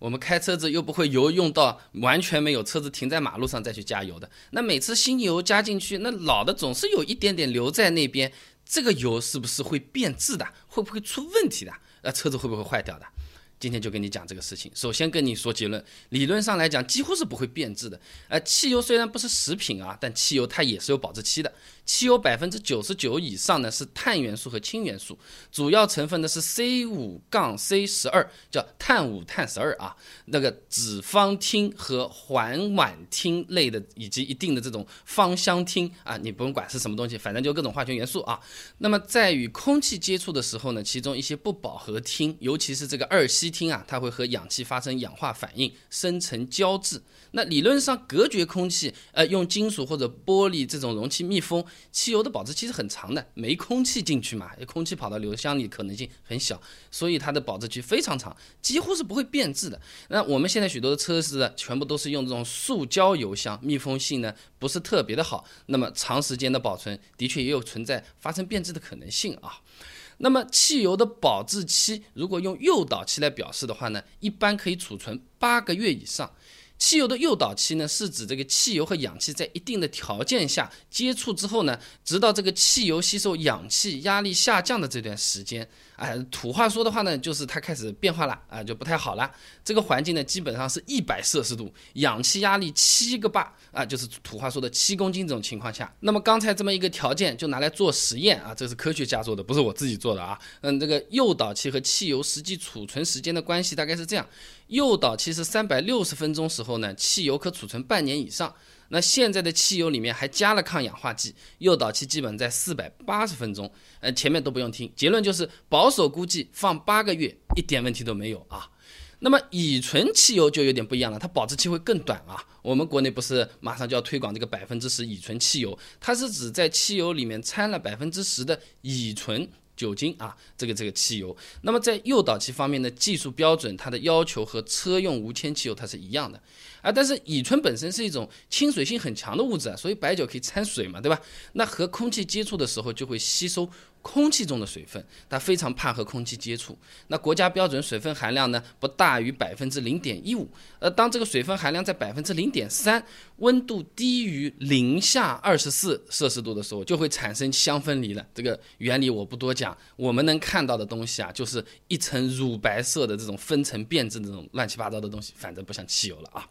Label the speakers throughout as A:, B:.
A: 我们开车子又不会油用到完全没有，车子停在马路上再去加油的。那每次新油加进去，那老的总是有一点点留在那边，这个油是不是会变质的？会不会出问题的？那车子会不会坏掉的？今天就跟你讲这个事情。首先跟你说结论，理论上来讲几乎是不会变质的。呃，汽油虽然不是食品啊，但汽油它也是有保质期的。汽油百分之九十九以上呢是碳元素和氢元素，主要成分呢是 C 五杠 C 十二，叫碳五碳十二啊。那个脂肪烃和环烷烃类的，以及一定的这种芳香烃啊，你不用管是什么东西，反正就各种化学元素啊。那么在与空气接触的时候呢，其中一些不饱和烃，尤其是这个二烯烃啊，它会和氧气发生氧化反应，生成胶质。那理论上隔绝空气，呃，用金属或者玻璃这种容器密封，汽油的保质期是很长的，没空气进去嘛，空气跑到油箱里可能性很小，所以它的保质期非常长，几乎是不会变质的。那我们现在许多的车子全部都是用这种塑胶油箱，密封性呢不是特别的好，那么长时间的保存的确也有存在发生变质的可能性啊。那么汽油的保质期如果用诱导期来表示的话呢，一般可以储存八个月以上。汽油的诱导期呢，是指这个汽油和氧气在一定的条件下接触之后呢，直到这个汽油吸收氧气压力下降的这段时间。哎，土话说的话呢，就是它开始变化了啊，就不太好了。这个环境呢，基本上是一百摄氏度，氧气压力七个巴啊，就是土话说的七公斤这种情况下。那么刚才这么一个条件，就拿来做实验啊，这是科学家做的，不是我自己做的啊。嗯，这个诱导期和汽油实际储存时间的关系大概是这样：诱导期是三百六十分钟时候呢，汽油可储存半年以上。那现在的汽油里面还加了抗氧化剂，诱导期基本在四百八十分钟。呃，前面都不用听，结论就是保守估计放八个月一点问题都没有啊。那么乙醇汽油就有点不一样了，它保质期会更短啊。我们国内不是马上就要推广这个百分之十乙醇汽油，它是指在汽油里面掺了百分之十的乙醇。酒精啊，这个这个汽油，那么在诱导期方面的技术标准，它的要求和车用无铅汽油它是一样的啊。但是乙醇本身是一种亲水性很强的物质啊，所以白酒可以掺水嘛，对吧？那和空气接触的时候就会吸收。空气中的水分，它非常怕和空气接触。那国家标准水分含量呢，不大于百分之零点一五。呃，当这个水分含量在百分之零点三，温度低于零下二十四摄氏度的时候，就会产生相分离了。这个原理我不多讲，我们能看到的东西啊，就是一层乳白色的这种分层变质的这种乱七八糟的东西，反正不像汽油了啊。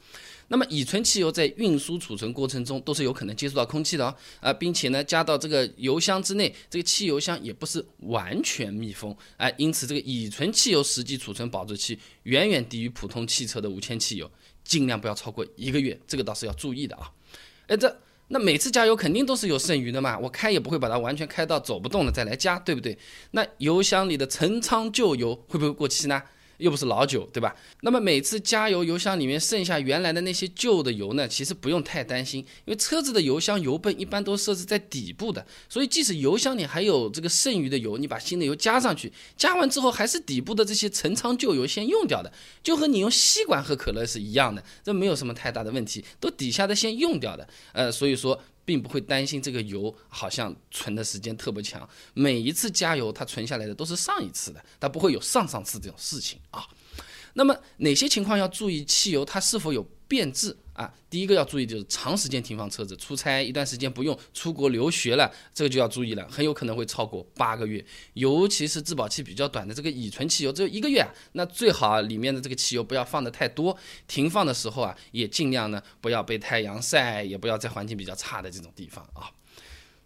A: 那么乙醇汽油在运输储存过程中都是有可能接触到空气的哦，啊，并且呢加到这个油箱之内，这个汽油箱也不是完全密封，哎，因此这个乙醇汽油实际储存保质期远远低于普通汽车的无铅汽油，尽量不要超过一个月，这个倒是要注意的啊。哎，这那每次加油肯定都是有剩余的嘛，我开也不会把它完全开到走不动了再来加，对不对？那油箱里的陈仓旧油会不会过期呢？又不是老酒，对吧？那么每次加油，油箱里面剩下原来的那些旧的油呢？其实不用太担心，因为车子的油箱油泵一般都设置在底部的，所以即使油箱里还有这个剩余的油，你把新的油加上去，加完之后还是底部的这些陈仓旧油先用掉的，就和你用吸管喝可乐是一样的，这没有什么太大的问题，都底下的先用掉的。呃，所以说。并不会担心这个油好像存的时间特别长，每一次加油它存下来的都是上一次的，它不会有上上次这种事情啊。那么哪些情况要注意汽油它是否有变质？啊，第一个要注意就是长时间停放车子，出差一段时间不用，出国留学了，这个就要注意了，很有可能会超过八个月，尤其是质保期比较短的这个乙醇汽油，只有一个月，那最好里面的这个汽油不要放的太多，停放的时候啊，也尽量呢不要被太阳晒，也不要在环境比较差的这种地方啊。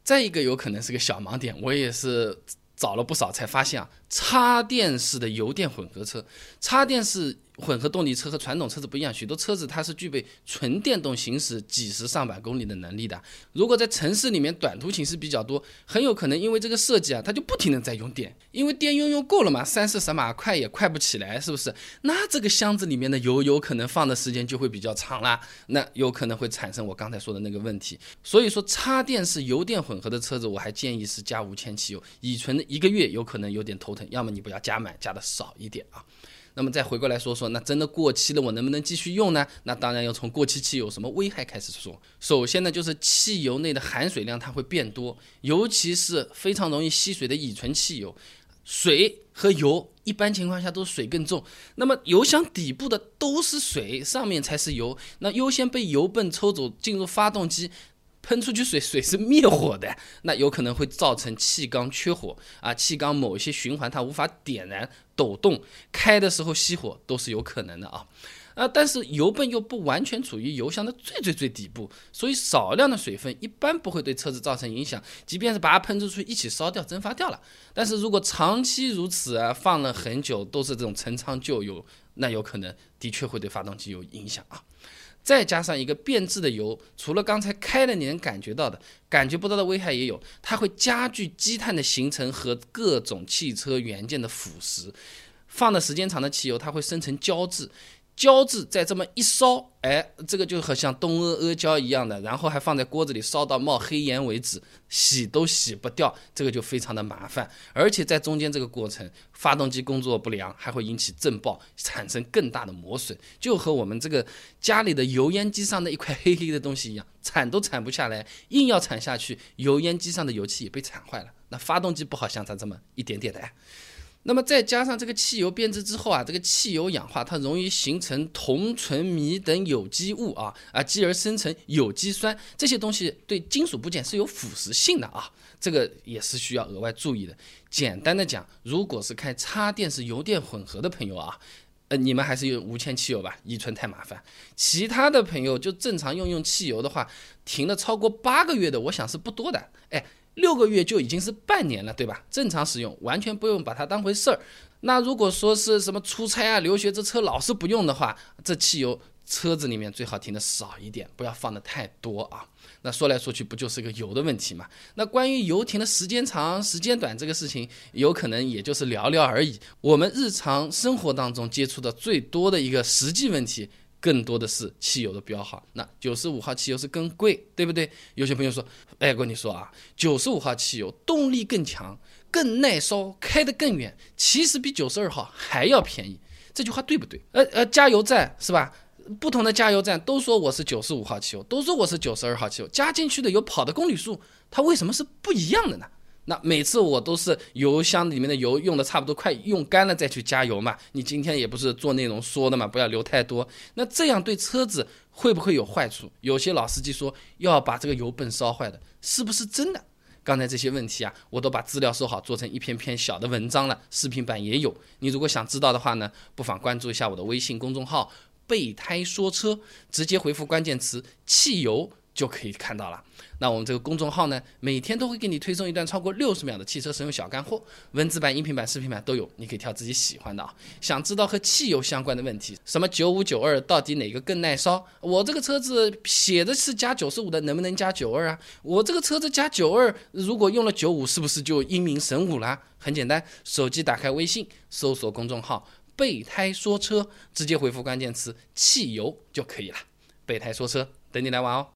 A: 再一个有可能是个小盲点，我也是。找了不少才发现啊，插电式的油电混合车，插电式混合动力车和传统车子不一样，许多车子它是具备纯电动行驶几十上百公里的能力的。如果在城市里面短途行驶比较多，很有可能因为这个设计啊，它就不停的在用电，因为电用用够了嘛，三四十码快也快不起来，是不是？那这个箱子里面的油有可能放的时间就会比较长啦，那有可能会产生我刚才说的那个问题。所以说，插电式油电混合的车子，我还建议是加无铅汽油，乙醇的一个月有可能有点头疼，要么你不要加满，加的少一点啊。那么再回过来说说，那真的过期了，我能不能继续用呢？那当然要从过期汽油什么危害开始说。首先呢，就是汽油内的含水量它会变多，尤其是非常容易吸水的乙醇汽油。水和油一般情况下都是水更重，那么油箱底部的都是水，上面才是油，那优先被油泵抽走进入发动机。喷出去水，水是灭火的，那有可能会造成气缸缺火啊，气缸某一些循环它无法点燃、抖动，开的时候熄火都是有可能的啊。啊，但是油泵又不完全处于油箱的最最最底部，所以少量的水分一般不会对车子造成影响，即便是把它喷出去一起烧掉、蒸发掉了。但是如果长期如此啊，放了很久都是这种陈仓旧油，那有可能的确会对发动机有影响啊。再加上一个变质的油，除了刚才开了你能感觉到的，感觉不到的危害也有，它会加剧积碳的形成和各种汽车元件的腐蚀。放的时间长的汽油，它会生成胶质。胶质再这么一烧，哎，这个就和像东阿阿胶一样的，然后还放在锅子里烧到冒黑烟为止，洗都洗不掉，这个就非常的麻烦。而且在中间这个过程，发动机工作不良，还会引起震爆，产生更大的磨损，就和我们这个家里的油烟机上的一块黑黑的东西一样，铲都铲不下来，硬要铲下去，油烟机上的油漆也被铲坏了。那发动机不好像它这么一点点的。那么再加上这个汽油变质之后啊，这个汽油氧化，它容易形成铜、醇、醚等有机物啊啊，继而生成有机酸，这些东西对金属部件是有腐蚀性的啊，这个也是需要额外注意的。简单的讲，如果是开插电式油电混合的朋友啊，呃，你们还是用无铅汽油吧，乙醇太麻烦。其他的朋友就正常用用汽油的话，停了超过八个月的，我想是不多的。哎。六个月就已经是半年了，对吧？正常使用，完全不用把它当回事儿。那如果说是什么出差啊、留学，这车老是不用的话，这汽油车子里面最好停的少一点，不要放的太多啊。那说来说去，不就是个油的问题嘛？那关于油停的时间长、时间短这个事情，有可能也就是聊聊而已。我们日常生活当中接触的最多的一个实际问题。更多的是汽油的标号，那九十五号汽油是更贵，对不对？有些朋友说，哎，我跟你说啊，九十五号汽油动力更强，更耐烧，开得更远，其实比九十二号还要便宜。这句话对不对？呃呃，加油站是吧？不同的加油站都说我是九十五号汽油，都说我是九十二号汽油，加进去的油跑的公里数，它为什么是不一样的呢？那每次我都是油箱里面的油用的差不多快用干了再去加油嘛。你今天也不是做内容说的嘛，不要留太多。那这样对车子会不会有坏处？有些老司机说要把这个油泵烧坏的，是不是真的？刚才这些问题啊，我都把资料收好，做成一篇篇小的文章了，视频版也有。你如果想知道的话呢，不妨关注一下我的微信公众号“备胎说车”，直接回复关键词“汽油”。就可以看到了。那我们这个公众号呢，每天都会给你推送一段超过六十秒的汽车使用小干货，文字版、音频版、视频版都有，你可以挑自己喜欢的啊。想知道和汽油相关的问题，什么九五九二到底哪个更耐烧？我这个车子写的是加九十五的，能不能加九二啊？我这个车子加九二，如果用了九五，是不是就英明神武啦？很简单，手机打开微信，搜索公众号“备胎说车”，直接回复关键词“汽油”就可以了。备胎说车，等你来玩哦。